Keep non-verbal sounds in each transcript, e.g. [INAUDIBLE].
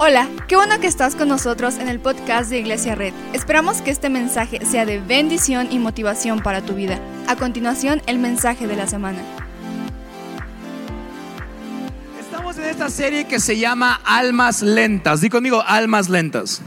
Hola, qué bueno que estás con nosotros en el podcast de Iglesia Red. Esperamos que este mensaje sea de bendición y motivación para tu vida. A continuación, el mensaje de la semana. Estamos en esta serie que se llama Almas Lentas. Di conmigo, Almas Lentas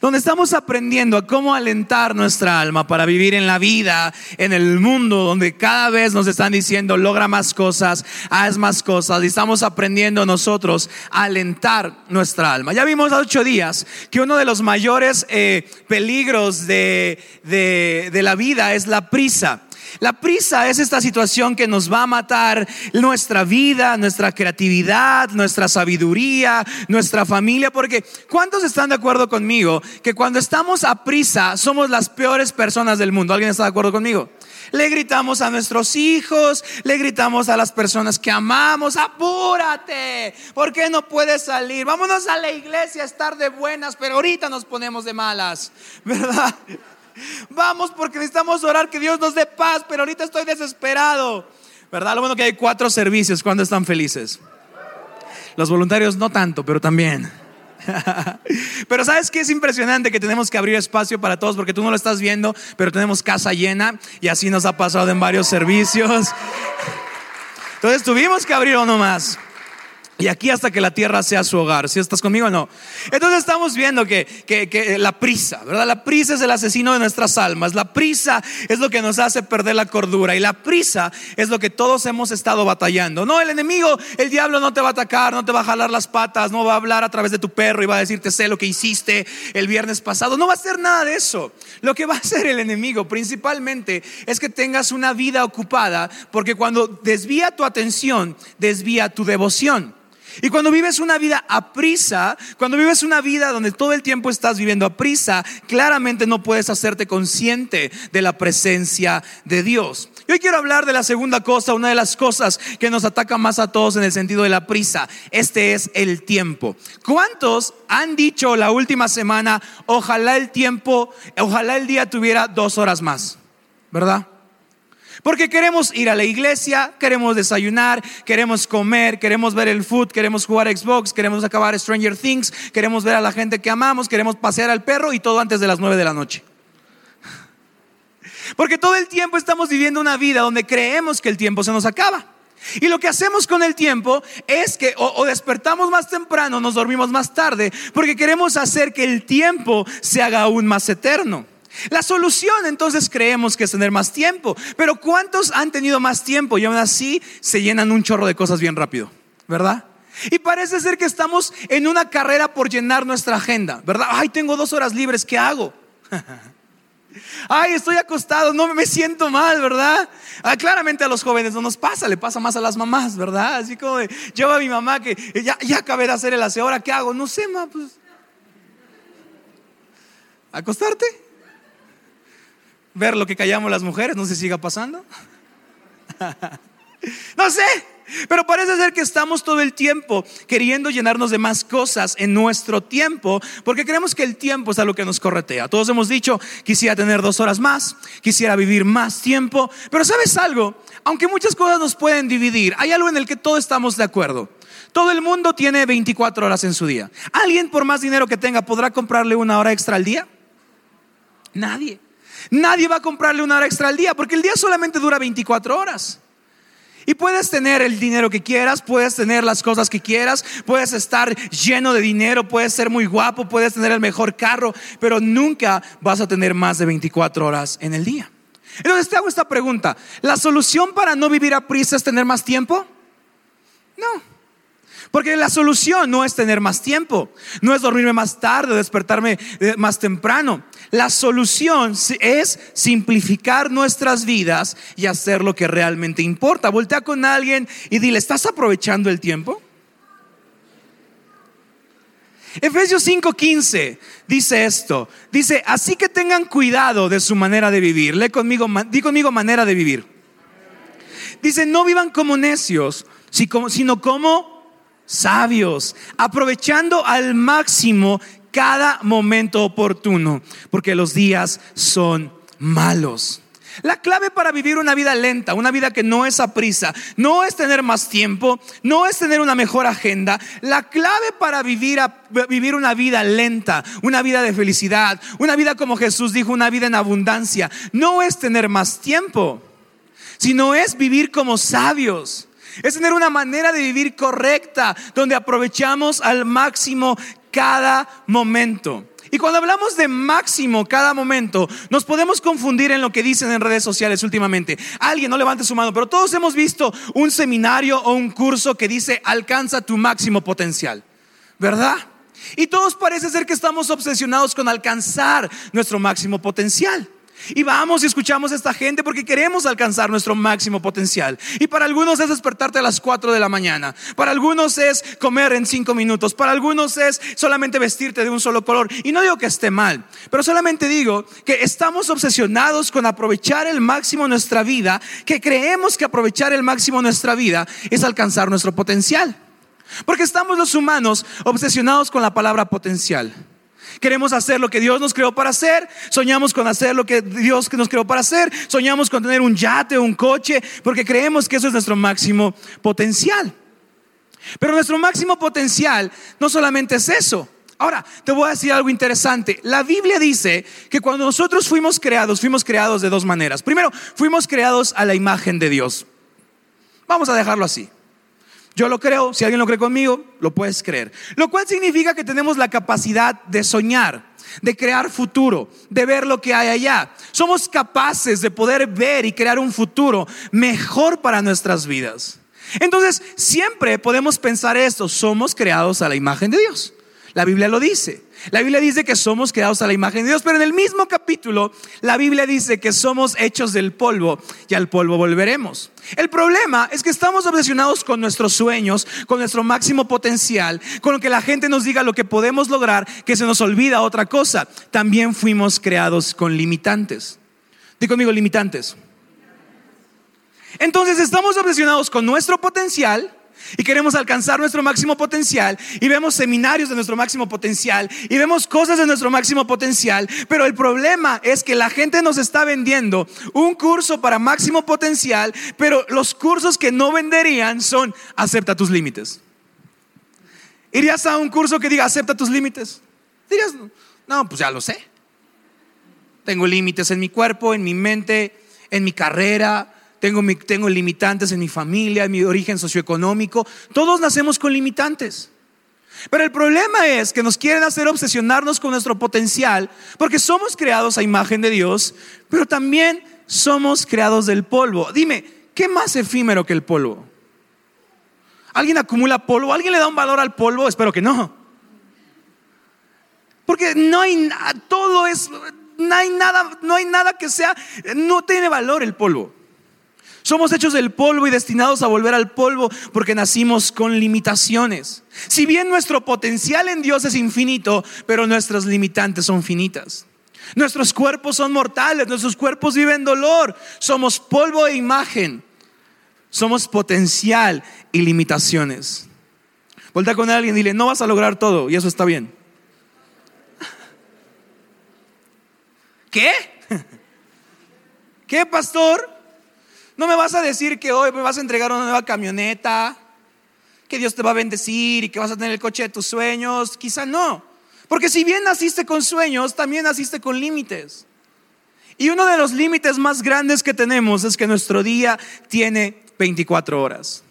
donde estamos aprendiendo a cómo alentar nuestra alma para vivir en la vida, en el mundo, donde cada vez nos están diciendo, logra más cosas, haz más cosas, y estamos aprendiendo nosotros a alentar nuestra alma. Ya vimos hace ocho días que uno de los mayores eh, peligros de, de la vida es la prisa. La prisa es esta situación que nos va a matar nuestra vida, nuestra creatividad, nuestra sabiduría, nuestra familia, porque ¿cuántos están de acuerdo conmigo que cuando estamos a prisa somos las peores personas del mundo? ¿Alguien está de acuerdo conmigo? Le gritamos a nuestros hijos, le gritamos a las personas que amamos, apúrate, ¿por qué no puedes salir? Vámonos a la iglesia a estar de buenas, pero ahorita nos ponemos de malas, [LAUGHS] ¿verdad? Vamos porque necesitamos orar que Dios nos dé paz, pero ahorita estoy desesperado. ¿Verdad? Lo bueno que hay cuatro servicios cuando están felices. Los voluntarios no tanto, pero también. [LAUGHS] Pero sabes que es impresionante que tenemos que abrir espacio para todos porque tú no lo estás viendo, pero tenemos casa llena y así nos ha pasado en varios servicios. [LAUGHS] Entonces tuvimos que abrir uno más. Y aquí hasta que la tierra sea su hogar. Si estás conmigo o no. Entonces estamos viendo que, que, la prisa, ¿verdad? La prisa es el asesino de nuestras almas. La prisa es lo que nos hace perder la cordura. Y la prisa es lo que todos hemos estado batallando. No, el enemigo, el diablo no te va a atacar, no te va a jalar las patas, no va a hablar a través de tu perro y va a decirte sé lo que hiciste el viernes pasado. No va a hacer nada de eso. Lo que va a hacer el enemigo principalmente es que tengas una vida ocupada. Porque cuando desvía tu atención, desvía tu devoción. Y cuando vives una vida a prisa, cuando vives una vida donde todo el tiempo estás viviendo a prisa, claramente no puedes hacerte consciente de la presencia de Dios. Y hoy quiero hablar de la segunda cosa, una de las cosas que nos ataca más a todos en el sentido de la prisa. Este es el tiempo. ¿Cuántos han dicho la última semana, ojalá el tiempo, ojalá el día tuviera dos horas más? ¿Verdad? Porque queremos ir a la iglesia, queremos desayunar, queremos comer, queremos ver el food, queremos jugar Xbox, queremos acabar Stranger Things, queremos ver a la gente que amamos, queremos pasear al perro y todo antes de las nueve de la noche. [LAUGHS] Porque todo el tiempo estamos viviendo una vida donde creemos que el tiempo se nos acaba. Y lo que hacemos con el tiempo es que o, despertamos más temprano, nos dormimos más tarde, porque queremos hacer que el tiempo se haga aún más eterno. La solución entonces creemos que es tener más tiempo, pero ¿cuántos han tenido más tiempo y aún así se llenan un chorro de cosas bien rápido? ¿Verdad? Y parece ser que estamos en una carrera por llenar nuestra agenda, ¿verdad? Ay, tengo dos horas libres, ¿qué hago? [LAUGHS] Ay, estoy acostado, no me siento mal, ¿verdad? Ah, claramente a los jóvenes no nos pasa, le pasa más a las mamás, ¿verdad? Así como de, a mi mamá que ya, ya acabé de hacer el aseo, ¿ahora qué hago? No sé, ma, pues. ¿Acostarte? Ver lo que callamos las mujeres, no se siga pasando. [LAUGHS] no sé, pero parece ser que estamos todo el tiempo queriendo llenarnos de más cosas en nuestro tiempo, porque creemos que el tiempo es a lo que nos corretea. Todos hemos dicho, quisiera tener dos horas más, quisiera vivir más tiempo, pero ¿sabes algo? Aunque muchas cosas nos pueden dividir, hay algo en el que todos estamos de acuerdo. Todo el mundo tiene 24 horas en su día. ¿Alguien por más dinero que tenga podrá comprarle una hora extra al día? Nadie. Nadie va a comprarle una hora extra al día porque el día solamente dura 24 horas. Y puedes tener el dinero que quieras, puedes tener las cosas que quieras, puedes estar lleno de dinero, puedes ser muy guapo, puedes tener el mejor carro, pero nunca vas a tener más de 24 horas en el día. Entonces te hago esta pregunta, ¿la solución para no vivir a prisa es tener más tiempo? No. Porque la solución no es tener más tiempo, no es dormirme más tarde, despertarme eh, más temprano. La solución es simplificar nuestras vidas y hacer lo que realmente importa. Voltea con alguien y dile, ¿estás aprovechando el tiempo? Efesios 5:15 dice esto, dice, así que tengan cuidado de su manera de vivir. Lee conmigo, di conmigo manera de vivir. Dice, no vivan como necios, sino como sabios, aprovechando al máximo cada momento oportuno, porque los días son malos. La clave para vivir una vida lenta, una vida que no es a prisa, no es tener más tiempo, no es tener una mejor agenda. La clave para vivir, vivir una vida lenta, una vida de felicidad, una vida como Jesús dijo, una vida en abundancia, no es tener más tiempo, sino es vivir como sabios. Es tener una manera de vivir correcta, donde aprovechamos al máximo cada momento. Y cuando hablamos de máximo cada momento, nos podemos confundir en lo que dicen en redes sociales últimamente. Alguien no levante su mano, pero todos hemos visto un seminario o un curso que dice alcanza tu máximo potencial, ¿verdad? Y todos parece ser que estamos obsesionados con alcanzar nuestro máximo potencial. Y vamos y escuchamos a esta gente porque queremos alcanzar nuestro máximo potencial. Y para algunos es despertarte a las 4 de la mañana. Para algunos es comer en 5 minutos. Para algunos es solamente vestirte de un solo color. Y no digo que esté mal, pero solamente digo que estamos obsesionados con aprovechar el máximo nuestra vida, que creemos que aprovechar el máximo nuestra vida es alcanzar nuestro potencial. Porque estamos los humanos obsesionados con la palabra potencial. Queremos hacer lo que Dios nos creó para hacer. Soñamos con hacer lo que Dios nos creó para hacer. Soñamos con tener un yate o un coche porque creemos que eso es nuestro máximo potencial. Pero nuestro máximo potencial no solamente es eso. Ahora, te voy a decir algo interesante. La Biblia dice que cuando nosotros fuimos creados, fuimos creados de dos maneras. Primero, fuimos creados a la imagen de Dios. Vamos a dejarlo así. Yo lo creo, si alguien lo cree conmigo, lo puedes creer. Lo cual significa que tenemos la capacidad de soñar, de crear futuro, de ver lo que hay allá. Somos capaces de poder ver y crear un futuro mejor para nuestras vidas. Entonces, siempre podemos pensar esto, somos creados a la imagen de Dios. La Biblia lo dice. La Biblia dice que somos creados a la imagen de Dios, pero en el mismo capítulo la Biblia dice que somos hechos del polvo y al polvo volveremos. El problema es que estamos obsesionados con nuestros sueños, con nuestro máximo potencial, con lo que la gente nos diga lo que podemos lograr, que se nos olvida otra cosa. También fuimos creados con limitantes. Digo conmigo, limitantes. Entonces estamos obsesionados con nuestro potencial y queremos alcanzar nuestro máximo potencial y vemos seminarios de nuestro máximo potencial y vemos cosas de nuestro máximo potencial, pero el problema es que la gente nos está vendiendo un curso para máximo potencial, pero los cursos que no venderían son acepta tus límites. ¿Irías a un curso que diga acepta tus límites? Dirías, no, pues ya lo sé. Tengo límites en mi cuerpo, en mi mente, en mi carrera, tengo, tengo limitantes en mi familia, en mi origen socioeconómico. Todos nacemos con limitantes. Pero el problema es que nos quieren hacer obsesionarnos con nuestro potencial, porque somos creados a imagen de Dios, pero también somos creados del polvo. Dime, ¿qué más efímero que el polvo? ¿Alguien acumula polvo? ¿Alguien le da un valor al polvo? Espero que no. Porque no hay todo es no hay nada, no hay nada que sea no tiene valor el polvo. Somos hechos del polvo y destinados a volver al polvo porque nacimos con limitaciones. Si bien nuestro potencial en Dios es infinito, pero nuestras limitantes son finitas. Nuestros cuerpos son mortales, nuestros cuerpos viven dolor. Somos polvo e imagen. Somos potencial y limitaciones. Volta con alguien y dile, no vas a lograr todo y eso está bien. [LAUGHS] ¿Qué? [LAUGHS] ¿Qué, pastor? No me vas a decir que hoy me vas a entregar una nueva camioneta, que Dios te va a bendecir y que vas a tener el coche de tus sueños. Quizá no. Porque si bien naciste con sueños, también naciste con límites. Y uno de los límites más grandes que tenemos es que nuestro día tiene 24 horas.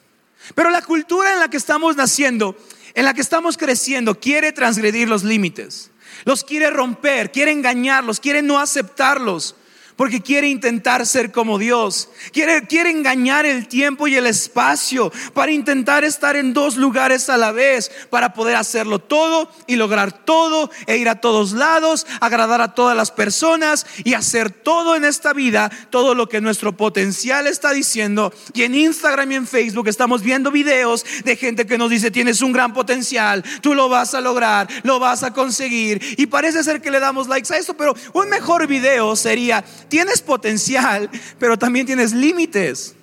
Pero la cultura en la que estamos naciendo, en la que estamos creciendo, quiere transgredir los límites. Los quiere romper, quiere engañarlos, quiere no aceptarlos porque quiere intentar ser como Dios. Quiere, quiere engañar el tiempo y el espacio para intentar estar en dos lugares a la vez, para poder hacerlo todo y lograr todo e ir a todos lados, agradar a todas las personas y hacer todo en esta vida, todo lo que nuestro potencial está diciendo. Y en Instagram y en Facebook estamos viendo videos de gente que nos dice, tienes un gran potencial, tú lo vas a lograr, lo vas a conseguir. Y parece ser que le damos likes a esto, pero un mejor video sería, tienes potencial, pero también tienes límites.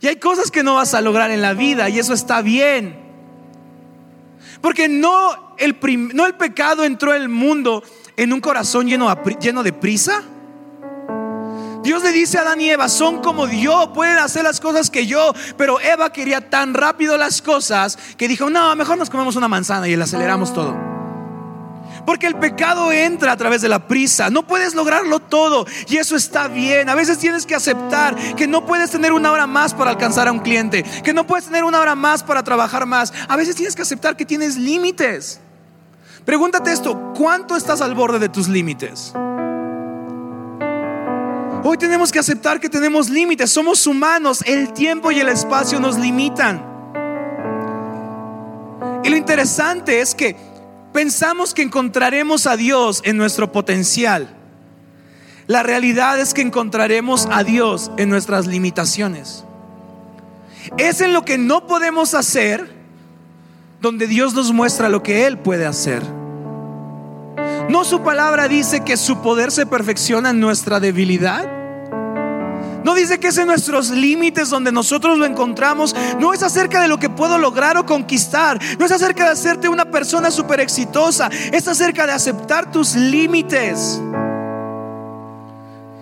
Y hay cosas que no vas a lograr en la vida y eso está bien. Porque no el, no el pecado entró al mundo en un corazón lleno, lleno de prisa. Dios le dice a Adán y Eva, son como yo, pueden hacer las cosas que yo, pero Eva quería tan rápido las cosas que dijo, no, mejor nos comemos una manzana y le aceleramos todo. Porque el pecado entra a través de la prisa. No puedes lograrlo todo y eso está bien. A veces tienes que aceptar que no puedes tener una hora más para alcanzar a un cliente, que no puedes tener una hora más para trabajar más. A veces tienes que aceptar que tienes límites. Pregúntate esto, ¿cuánto estás al borde de tus límites? Hoy tenemos que aceptar que tenemos límites, somos humanos, el tiempo y el espacio nos limitan. Y lo interesante es que pensamos que encontraremos a Dios en nuestro potencial. La realidad es que encontraremos a Dios en nuestras limitaciones. Es en lo que no podemos hacer donde Dios nos muestra lo que Él puede hacer. ¿No su palabra dice que su poder se perfecciona en nuestra debilidad? No dice que es en nuestros límites donde nosotros lo encontramos. No es acerca de lo que puedo lograr o conquistar. No es acerca de hacerte una persona súper exitosa. Es acerca de aceptar tus límites.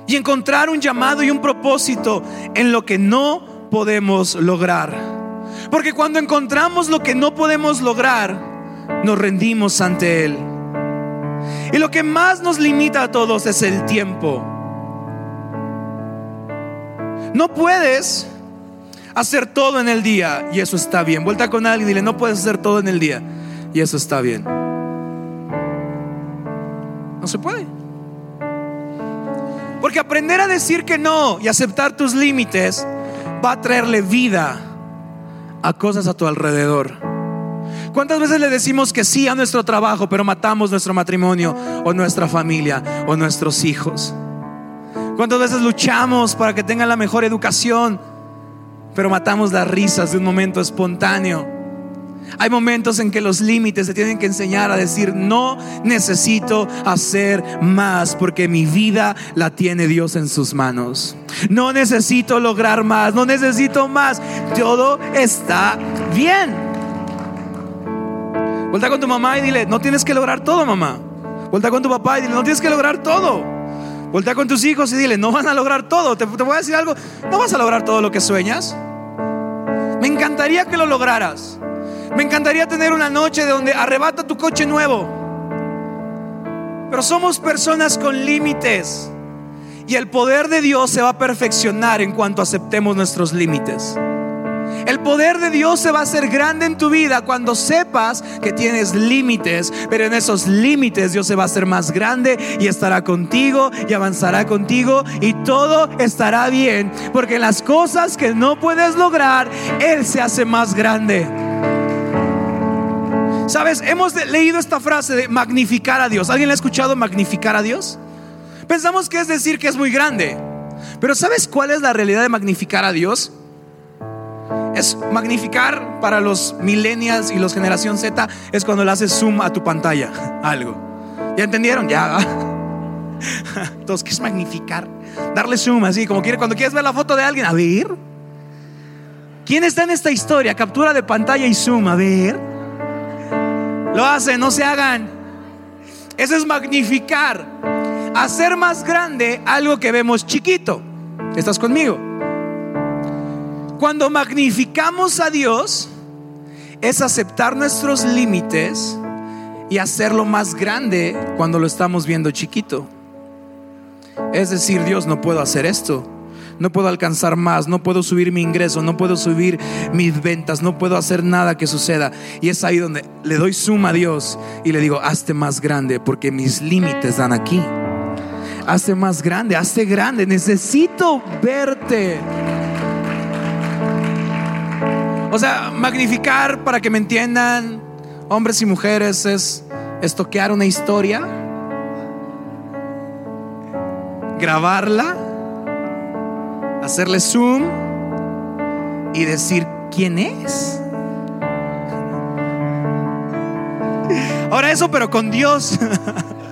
Y encontrar un llamado y un propósito en lo que no podemos lograr. Porque cuando encontramos lo que no podemos lograr, nos rendimos ante Él. Y lo que más nos limita a todos es el tiempo. No puedes hacer todo en el día y eso está bien. Vuelta con alguien y dile, no puedes hacer todo en el día y eso está bien. No se puede. Porque aprender a decir que no y aceptar tus límites va a traerle vida a cosas a tu alrededor. ¿Cuántas veces le decimos que sí a nuestro trabajo, pero matamos nuestro matrimonio o nuestra familia o nuestros hijos? ¿Cuántas veces luchamos para que tengan la mejor educación, pero matamos las risas de un momento espontáneo? Hay momentos en que los límites se tienen que enseñar a decir, no necesito hacer más porque mi vida la tiene Dios en sus manos. No necesito lograr más, no necesito más. Todo está bien. Vuelta con tu mamá y dile, no tienes que lograr todo, mamá. Vuelta con tu papá y dile, no tienes que lograr todo. Vuelta con tus hijos y dile, no van a lograr todo. Te, voy a decir algo, no vas a lograr todo lo que sueñas. Me encantaría que lo lograras. Me encantaría tener una noche de donde arrebata tu coche nuevo. Pero somos personas con límites. Y el poder de Dios se va a perfeccionar en cuanto aceptemos nuestros límites. El poder de Dios se va a hacer grande en tu vida cuando sepas que tienes límites, pero en esos límites Dios se va a hacer más grande y estará contigo y avanzará contigo y todo estará bien, porque las cosas que no puedes lograr, Él se hace más grande. Sabes, hemos leído esta frase de magnificar a Dios. ¿Alguien le ha escuchado magnificar a Dios? Pensamos que es decir que es muy grande. Pero ¿sabes cuál es la realidad de magnificar a Dios? Es magnificar para los millennials y los generación Z es cuando le haces zoom a tu pantalla, [LAUGHS] algo. ¿Ya entendieron? Ya. [LAUGHS] Entonces, ¿qué es magnificar? Darle zoom así, como quiere cuando quieres ver la foto de alguien, a ver. ¿Quién está en esta historia? Captura de pantalla y zoom, a ver. Lo hacen, no se hagan. Eso es magnificar. Hacer más grande algo que vemos chiquito. ¿Estás conmigo? Cuando magnificamos a Dios, es aceptar nuestros límites y hacerlo más grande cuando lo estamos viendo chiquito. Es decir, Dios, no puedo hacer esto. No puedo alcanzar más, no puedo subir mi ingreso, no puedo subir mis ventas, no puedo hacer nada que suceda. Y es ahí donde le doy suma a Dios y le digo, hazte más grande porque mis límites dan aquí. Hazte más grande, hazte grande, necesito verte. O sea, magnificar para que me entiendan, hombres y mujeres, es estoquear una historia, grabarla, hacerle zoom y decir quién es. Ahora eso, pero con Dios.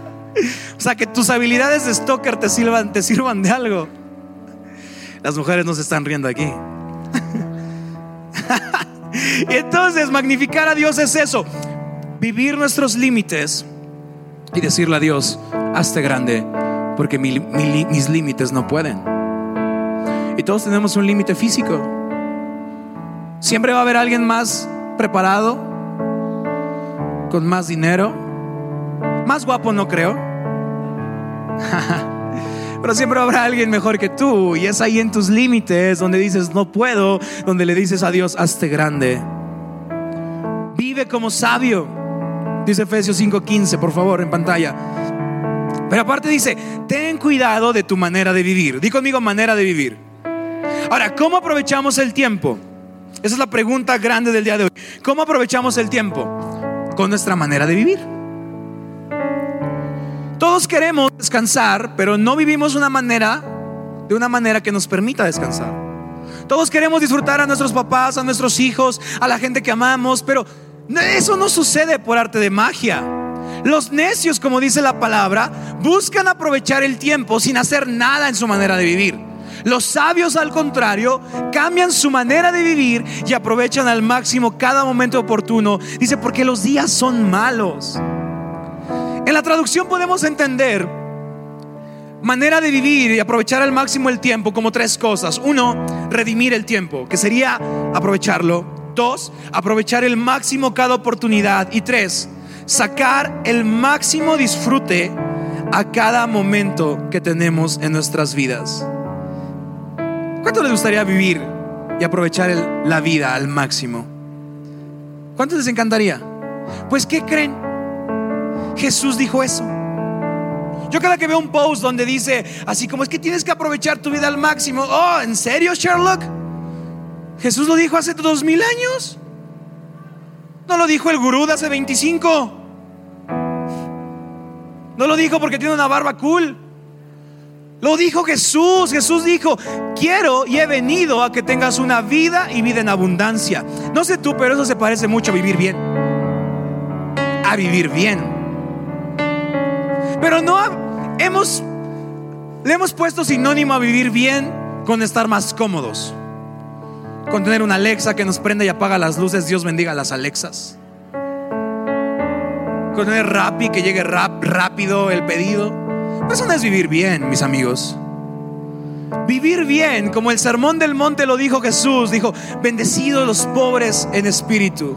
[LAUGHS] o sea, que tus habilidades de stalker te sirvan, te sirvan de algo. Las mujeres no se están riendo aquí. [LAUGHS] Entonces, magnificar a Dios es eso, vivir nuestros límites y decirle a Dios, hazte grande, porque mis límites no pueden. Y todos tenemos un límite físico. Siempre va a haber alguien más preparado, con más dinero, más guapo no creo. [LAUGHS] Pero siempre habrá alguien mejor que tú y es ahí en tus límites donde dices no puedo, donde le dices a Dios hazte grande. Vive como sabio, dice Efesios 5:15, por favor, en pantalla. Pero aparte dice, ten cuidado de tu manera de vivir. Di conmigo manera de vivir. Ahora, ¿cómo aprovechamos el tiempo? Esa es la pregunta grande del día de hoy. ¿Cómo aprovechamos el tiempo? Con nuestra manera de vivir. Todos queremos descansar, pero no vivimos una manera de una manera que nos permita descansar. Todos queremos disfrutar a nuestros papás, a nuestros hijos, a la gente que amamos, pero eso no sucede por arte de magia. Los necios, como dice la palabra, buscan aprovechar el tiempo sin hacer nada en su manera de vivir. Los sabios, al contrario, cambian su manera de vivir y aprovechan al máximo cada momento oportuno. Dice, porque los días son malos. En la traducción podemos entender manera de vivir y aprovechar al máximo el tiempo como tres cosas. Uno, redimir el tiempo, que sería aprovecharlo. Dos, aprovechar el máximo cada oportunidad. Y tres, sacar el máximo disfrute a cada momento que tenemos en nuestras vidas. ¿Cuánto les gustaría vivir y aprovechar la vida al máximo? ¿Cuánto les encantaría? Pues ¿qué creen? Jesús dijo eso. Yo cada que veo un post donde dice, así como es que tienes que aprovechar tu vida al máximo. Oh, ¿en serio, Sherlock? Jesús lo dijo hace dos mil años. No lo dijo el gurú de hace 25. No lo dijo porque tiene una barba cool. Lo dijo Jesús. Jesús dijo, quiero y he venido a que tengas una vida y vida en abundancia. No sé tú, pero eso se parece mucho a vivir bien. A vivir bien. Pero no hemos, le hemos puesto sinónimo a vivir bien con estar más cómodos. Con tener una Alexa que nos prenda y apaga las luces. Dios bendiga a las Alexas. Con tener Rappi que llegue rap, rápido el pedido. Eso no es vivir bien, mis amigos. Vivir bien, como el sermón del monte lo dijo Jesús, dijo, bendecidos los pobres en espíritu.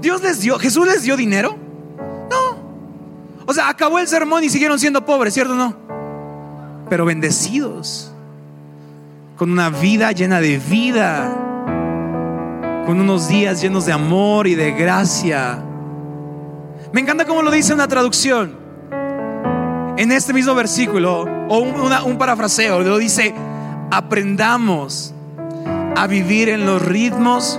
Dios les dio, Jesús les dio dinero. O sea, acabó el sermón y siguieron siendo pobres, ¿cierto o no? Pero bendecidos. Con una vida llena de vida. Con unos días llenos de amor y de gracia. Me encanta cómo lo dice una traducción en este mismo versículo, o un, parafraseo, lo dice, aprendamos a vivir en los ritmos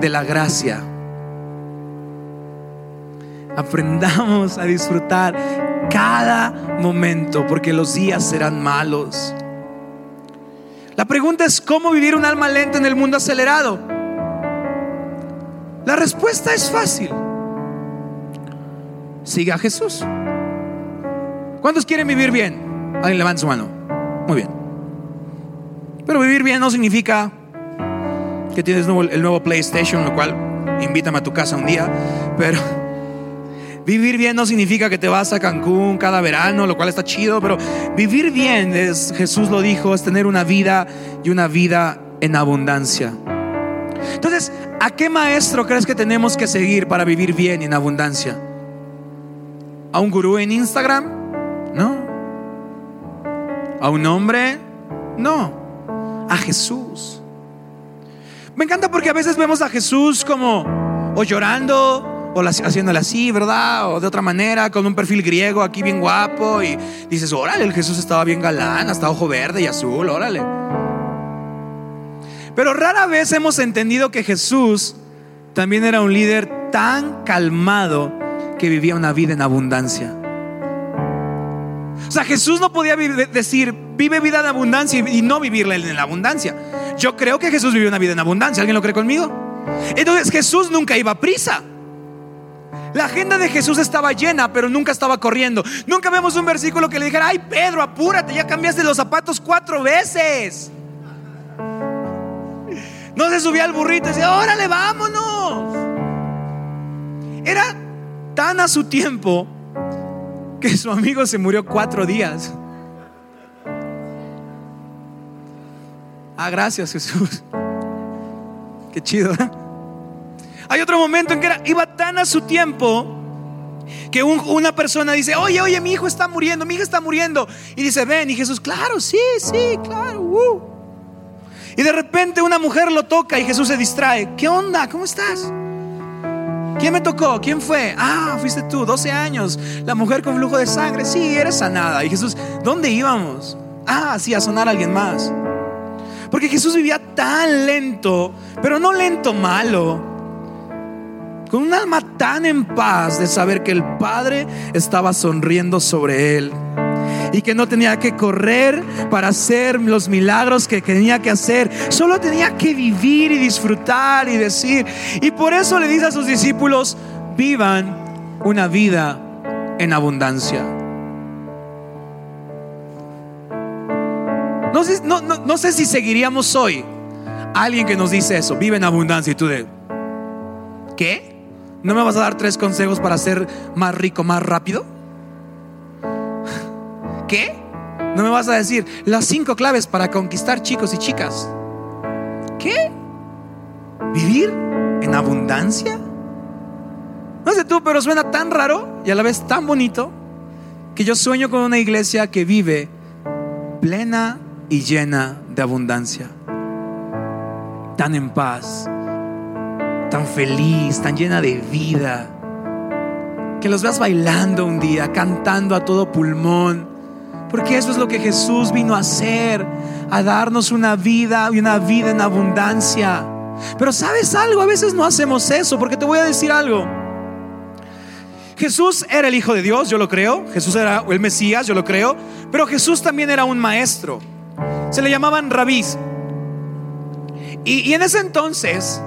de la gracia. Aprendamos a disfrutar cada momento porque los días serán malos. La pregunta es, ¿cómo vivir un alma lenta en el mundo acelerado? La respuesta es fácil siga a Jesús. ¿Cuántos quieren vivir bien? Alguien levanta su mano. Muy bien. Pero vivir bien no significa que tienes el nuevo PlayStation, lo cual invítame a tu casa un día. Pero vivir bien no significa que te vas a Cancún cada verano, lo cual está chido. Pero vivir bien, es, Jesús lo dijo, es tener una vida y una vida en abundancia. Entonces, ¿a qué maestro crees que tenemos que seguir para vivir bien y en abundancia? ¿A un gurú en Instagram? No. ¿A un hombre? No. A Jesús. Me encanta porque a veces vemos a Jesús como o llorando o haciéndole así, ¿verdad? O de otra manera, con un perfil griego aquí bien guapo y dices, órale, el Jesús estaba bien galán, hasta ojo verde y azul, órale. Pero rara vez hemos entendido que Jesús también era un líder tan calmado que vivía una vida en abundancia. O sea, Jesús no podía decir, vive vida en abundancia y no vivirla en la abundancia. Yo creo que Jesús vivió una vida en abundancia. ¿Alguien lo cree conmigo? Entonces Jesús nunca iba a prisa. La agenda de Jesús estaba llena, pero nunca estaba corriendo. Nunca vemos un versículo que le dijera, ay Pedro, apúrate, ya cambiaste los zapatos cuatro veces. No se subía al burrito y decía, órale, vámonos. Era tan a su tiempo que su amigo se murió cuatro días. Ah, gracias Jesús. Qué chido. ¿eh? Hay otro momento en que iba tan a su tiempo que una persona dice, oye, oye, mi hijo está muriendo, mi hija está muriendo. Y dice, ven, y Jesús, claro, sí, sí, claro. Uh". Y de repente una mujer lo toca y Jesús se distrae. ¿Qué onda? ¿Cómo estás? ¿Quién me tocó? ¿Quién fue? Ah, fuiste tú, 12 años. La mujer con flujo de sangre. Sí, eres sanada. Y Jesús, ¿dónde íbamos? Ah, sí, a sonar a alguien más. Porque Jesús vivía tan lento, pero no lento malo, con un alma tan en paz de saber que el Padre estaba sonriendo sobre él y que no tenía que correr para hacer los milagros que tenía que hacer, solo tenía que vivir y disfrutar y decir. Y por eso le dice a sus discípulos, vivan una vida en abundancia. No sé, no, sé si seguiríamos hoy alguien que nos dice eso, vive en abundancia y tú de, ¿qué? ¿No me vas a dar tres consejos para ser más rico, más rápido? ¿Qué? ¿No me vas a decir las cinco claves para conquistar chicos y chicas? ¿Qué? ¿Vivir en abundancia? No sé tú, pero suena tan raro y a la vez tan bonito que yo sueño con una iglesia que vive plena y llena de abundancia, tan en paz, tan feliz, tan llena de vida. Que los veas bailando un día, cantando a todo pulmón. Porque eso es lo que Jesús vino a hacer, a darnos una vida y una vida en abundancia. Pero sabes algo, a veces no hacemos eso, porque te voy a decir algo. Jesús era el Hijo de Dios, yo lo creo. Jesús era el Mesías, yo lo creo. Pero Jesús también era un maestro. Se le llamaban rabís. Y, y en ese entonces,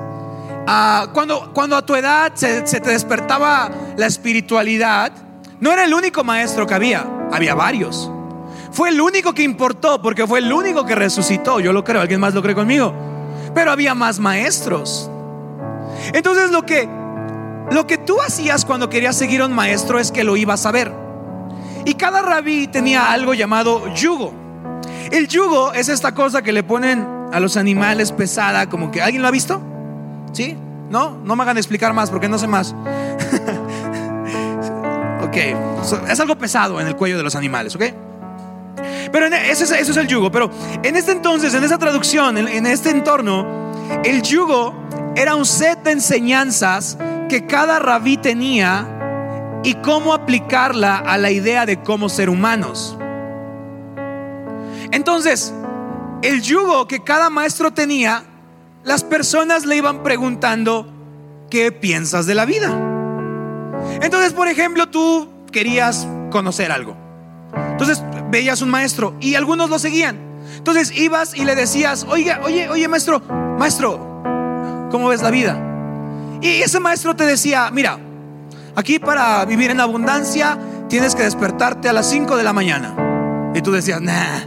Ah, cuando, cuando a tu edad se, te despertaba la espiritualidad, no era el único maestro que había, había varios. Fue el único que importó porque fue el único que resucitó. Yo lo creo, alguien más lo cree conmigo. Pero había más maestros. Entonces lo que lo que tú hacías cuando querías seguir un maestro es que lo ibas a ver. Y cada rabí tenía algo llamado yugo. El yugo es esta cosa que le ponen a los animales pesada, como que alguien lo ha visto? ¿Sí? No, no me hagan explicar más porque no sé más. [LAUGHS] ok, es algo pesado en el cuello de los animales, ¿ok? Pero e, eso es el yugo. Pero en este entonces, en esa traducción, en este entorno, el yugo era un set de enseñanzas que cada rabí tenía y cómo aplicarla a la idea de cómo ser humanos. Entonces, el yugo que cada maestro tenía las personas le iban preguntando, ¿qué piensas de la vida? Entonces, por ejemplo, tú querías conocer algo. Entonces veías un maestro y algunos lo seguían. Entonces ibas y le decías, oye, oye, oye, maestro, maestro, ¿cómo ves la vida? Y ese maestro te decía, mira, aquí para vivir en abundancia tienes que despertarte a las 5 de la mañana. Y tú decías, nah.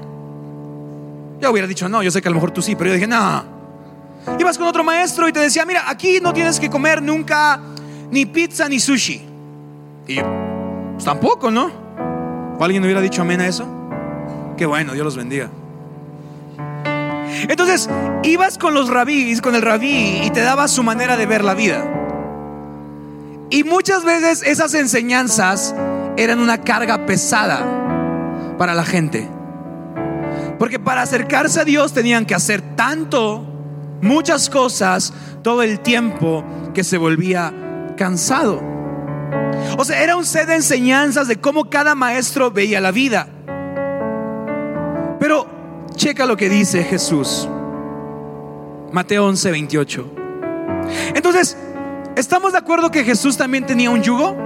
Yo hubiera dicho, no, yo sé que a lo mejor tú sí, pero yo dije, no. Ibas con otro maestro y te decía, mira, aquí no tienes que comer nunca ni pizza ni sushi. Y pues, tampoco, ¿no? ¿O alguien hubiera dicho amén a eso? Qué bueno, Dios los bendiga. Entonces, ibas con los rabís, con el rabí, y te daba su manera de ver la vida. Y muchas veces esas enseñanzas eran una carga pesada para la gente. Porque para acercarse a Dios tenían que hacer tanto muchas cosas todo el tiempo que se volvía cansado. O sea, era un set de enseñanzas de cómo cada maestro veía la vida. Pero checa lo que dice Jesús. Mateo 11, 28. Entonces, ¿estamos de acuerdo que Jesús también tenía un yugo?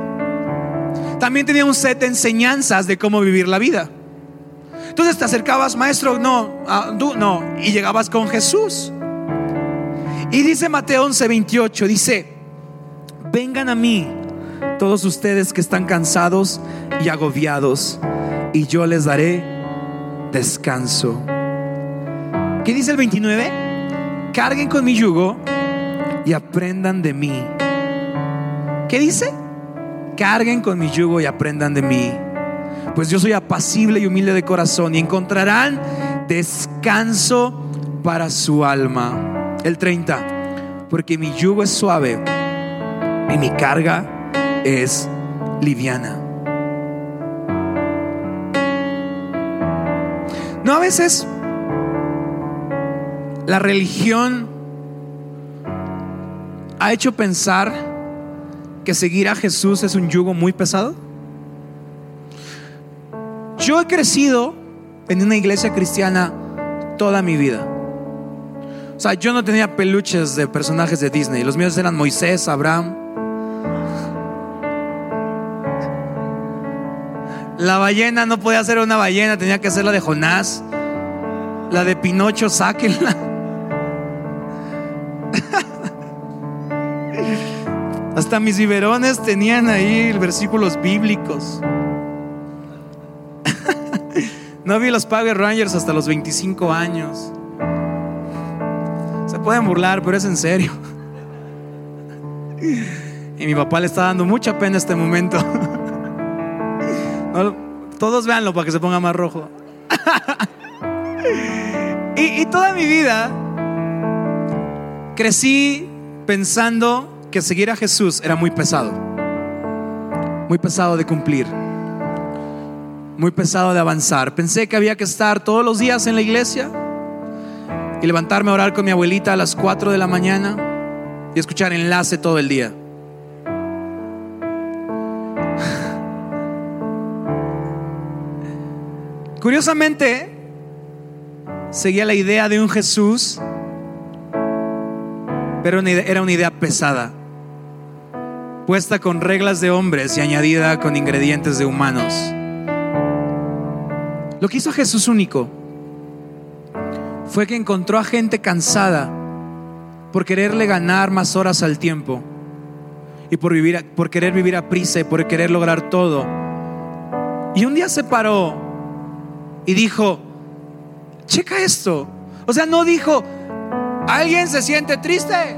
También tenía un set de enseñanzas de cómo vivir la vida. Entonces te acercabas, maestro, no, ah, no, y llegabas con Jesús. Y dice Mateo 11, 28, dice, vengan a mí todos ustedes que están cansados y agobiados, y yo les daré descanso. ¿Qué dice el 29? Carguen con mi yugo y aprendan de mí. ¿Qué dice? Carguen con mi yugo y aprendan de mí. Pues yo soy apacible y humilde de corazón y encontrarán descanso para su alma. El 30, porque mi yugo es suave y mi carga es liviana. No a veces la religión ha hecho pensar que seguir a Jesús es un yugo muy pesado. Yo he crecido en una iglesia cristiana toda mi vida. Sea, yo no tenía peluches de personajes de Disney. Los míos eran Moisés, Abraham. La ballena no podía ser una ballena, tenía que ser la de Jonás. La de Pinocho, sáquenla. [LAUGHS] Hasta mis biberones tenían ahí versículos bíblicos. [LAUGHS] no vi los Power Rangers hasta los 25 años. Pueden burlar, pero es en serio. Y mi papá le está dando mucha pena este momento. todos véanlo para que se ponga más rojo. y toda mi vida crecí pensando que seguir a Jesús era muy pesado. Muy pesado de cumplir. Muy pesado de avanzar. Pensé que había que estar todos los días en la iglesia y levantarme a orar con mi abuelita a las 4 de la mañana y escuchar enlace todo el día. [LAUGHS] Curiosamente, seguía la idea de un Jesús, pero era una idea pesada puesta con reglas de hombres y añadida con ingredientes de humanos. Lo que hizo Jesús único fue que encontró a gente cansada por quererle ganar más horas al tiempo y por, vivir, por querer vivir a prisa y por querer lograr todo. Y un día se paró y dijo, checa esto. O sea, no dijo, ¿alguien se siente triste?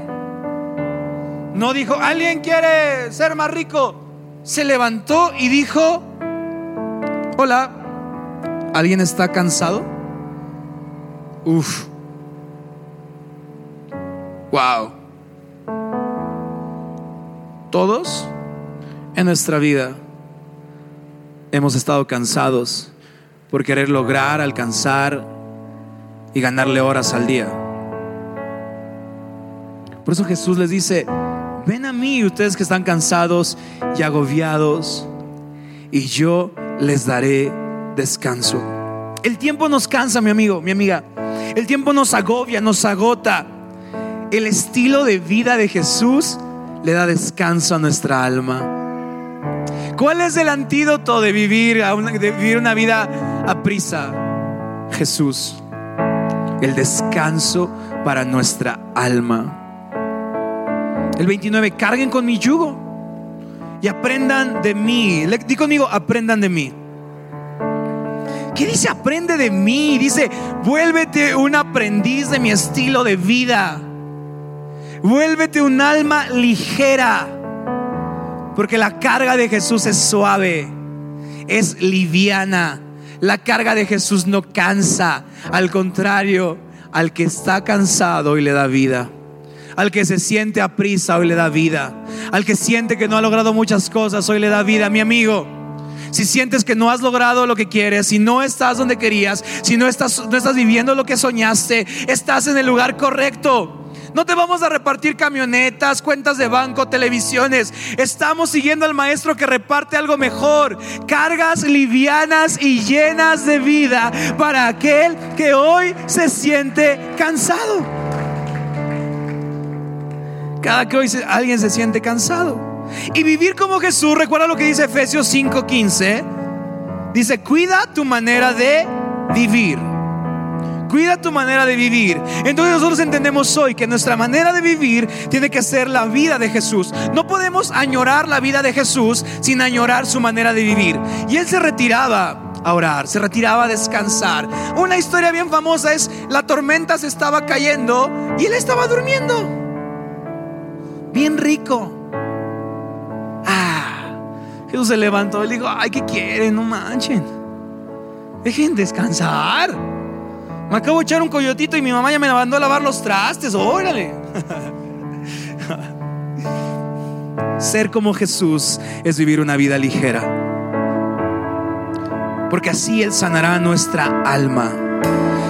No dijo, ¿alguien quiere ser más rico? Se levantó y dijo, hola, ¿alguien está cansado? Uf. Wow. Todos en nuestra vida hemos estado cansados por querer lograr, alcanzar y ganarle horas al día. Por eso Jesús les dice, ven a mí ustedes que están cansados y agobiados, y yo les daré descanso. El tiempo nos cansa, mi amigo, mi amiga. El tiempo nos agobia, nos agota. El estilo de vida de Jesús le da descanso a nuestra alma. ¿Cuál es el antídoto de vivir, de vivir una vida a prisa? Jesús. El descanso para nuestra alma. El 29, carguen con mi yugo y aprendan de mí. Di conmigo, aprendan de mí. ¿Qué dice aprende de mí? Dice, vuélvete un aprendiz de mi estilo de vida. Vuélvete un alma ligera. Porque la carga de Jesús es suave, es liviana. La carga de Jesús no cansa. Al contrario, al que está cansado y le da vida. Al que se siente a prisa, hoy le da vida. Al que siente que no ha logrado muchas cosas, hoy le da vida. Mi amigo, si sientes que no has logrado lo que quieres, si no estás donde querías, si no estás, no estás viviendo lo que soñaste, estás en el lugar correcto. No te vamos a repartir camionetas, cuentas de banco, televisiones. Estamos siguiendo al maestro que reparte algo mejor. Cargas livianas y llenas de vida para aquel que hoy se siente cansado cada que hoy alguien se siente cansado. Y vivir como Jesús, recuerda lo que dice Efesios 5:15. Dice, cuida tu manera de vivir. Cuida tu manera de vivir. Entonces nosotros entendemos hoy que nuestra manera de vivir tiene que ser la vida de Jesús. No podemos añorar la vida de Jesús sin añorar su manera de vivir. Y él se retiraba a orar, se retiraba a descansar. Una historia bien famosa es la tormenta se estaba cayendo y él estaba durmiendo bien rico. Jesús se levantó y dijo, ay, ¿qué quieren? No manchen. Dejen descansar. Me acabo de echar un coyotito y mi mamá ya me mandó a lavar los trastes. Órale. [LAUGHS] Ser como Jesús es vivir una vida ligera. Porque así Él sanará nuestra alma.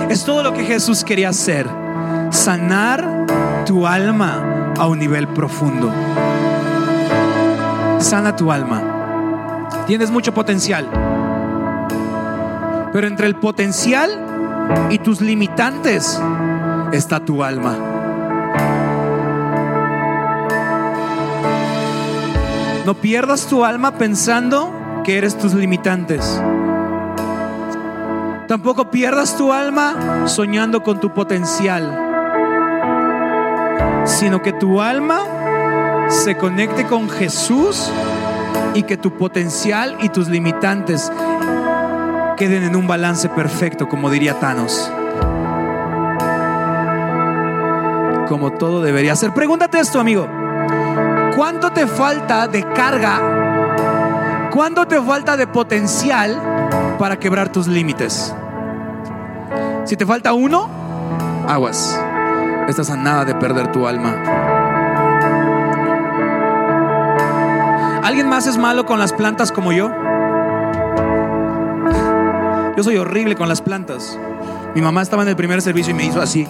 Es todo lo que Jesús quería hacer. Sanar tu alma a un nivel profundo. Sana tu alma. Tienes mucho potencial. Pero entre el potencial y tus limitantes está tu alma. No pierdas tu alma pensando que eres tus limitantes. Tampoco pierdas tu alma soñando con tu potencial, sino que tu alma se conecte con Jesús y que tu potencial y tus limitantes queden en un balance perfecto, como diría Thanos. Como todo debería ser. Pregúntate esto, amigo. ¿Cuánto te falta de carga? ¿Cuánto te falta de potencial para quebrar tus límites? Si te falta uno, aguas. Estás a nada de perder tu alma. ¿Alguien más es malo con las plantas como yo? Yo soy horrible con las plantas. Mi mamá estaba en el primer servicio y me hizo así.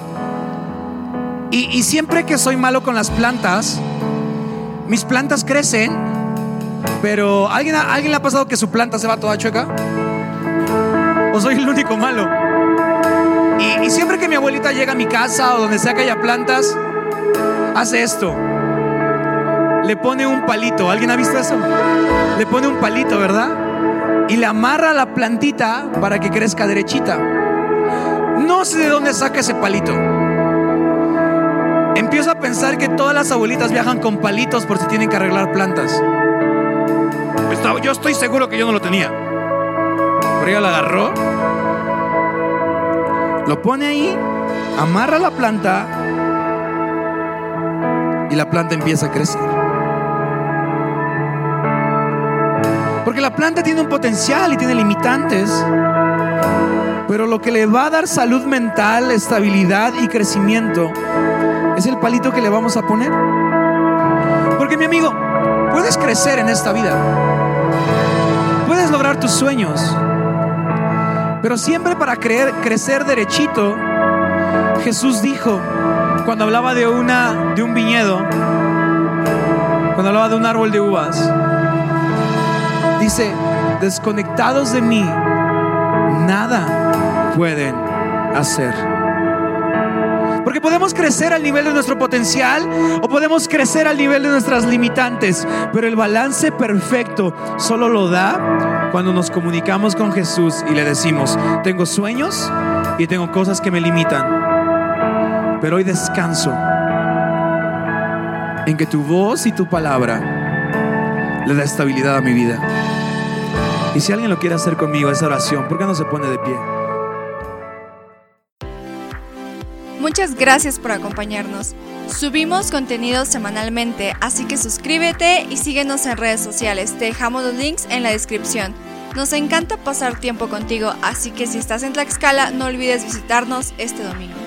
Y, siempre que soy malo con las plantas, mis plantas crecen, pero ¿alguien, ¿alguien le ha pasado que su planta se va toda chueca? ¿O soy el único malo? Y, y siempre que mi abuelita llega a mi casa o donde sea que haya plantas, hace esto. Le pone un palito. ¿Alguien ha visto eso? Le pone un palito, ¿verdad? Y le amarra la plantita para que crezca derechita. No sé de dónde saca ese palito. Empiezo a pensar que todas las abuelitas viajan con palitos por si tienen que arreglar plantas. Yo estoy seguro que yo no lo tenía. Pero ella lo agarró, lo pone ahí, amarra la planta y la planta empieza a crecer. Porque la planta tiene un potencial y tiene limitantes. Pero lo que le va a dar salud mental, estabilidad y crecimiento es el palito que le vamos a poner. Porque mi amigo, puedes crecer en esta vida. Puedes lograr tus sueños. Pero siempre para creer, crecer derechito, Jesús dijo, cuando hablaba de, una, de un viñedo, cuando hablaba de un árbol de uvas, dice, desconectados de mí, nada pueden hacer. Porque podemos crecer al nivel de nuestro potencial o podemos crecer al nivel de nuestras limitantes. Pero el balance perfecto solo lo da cuando nos comunicamos con Jesús y le decimos, tengo sueños y tengo cosas que me limitan. Pero hoy descanso en que tu voz y tu palabra le da estabilidad a mi vida. Y si alguien lo quiere hacer conmigo, esa oración, ¿por qué no se pone de pie? Muchas gracias por acompañarnos. Subimos contenido semanalmente, así que suscríbete y síguenos en redes sociales. Te dejamos los links en la descripción. Nos encanta pasar tiempo contigo, así que si estás en Tlaxcala, no olvides visitarnos este domingo.